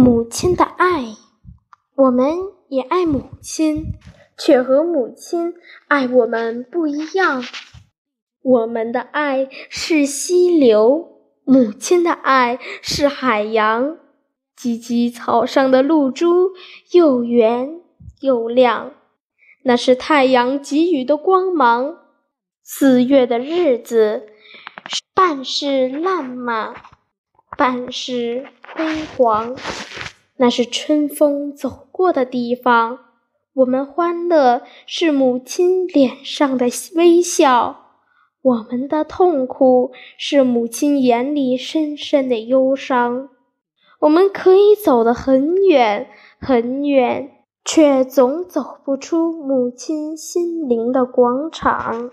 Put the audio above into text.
母亲的爱，我们也爱母亲，却和母亲爱我们不一样。我们的爱是溪流，母亲的爱是海洋。芨芨草上的露珠又圆又亮，那是太阳给予的光芒。四月的日子，半是烂漫，半是辉煌。那是春风走过的地方。我们欢乐是母亲脸上的微笑，我们的痛苦是母亲眼里深深的忧伤。我们可以走得很远很远，却总走不出母亲心灵的广场。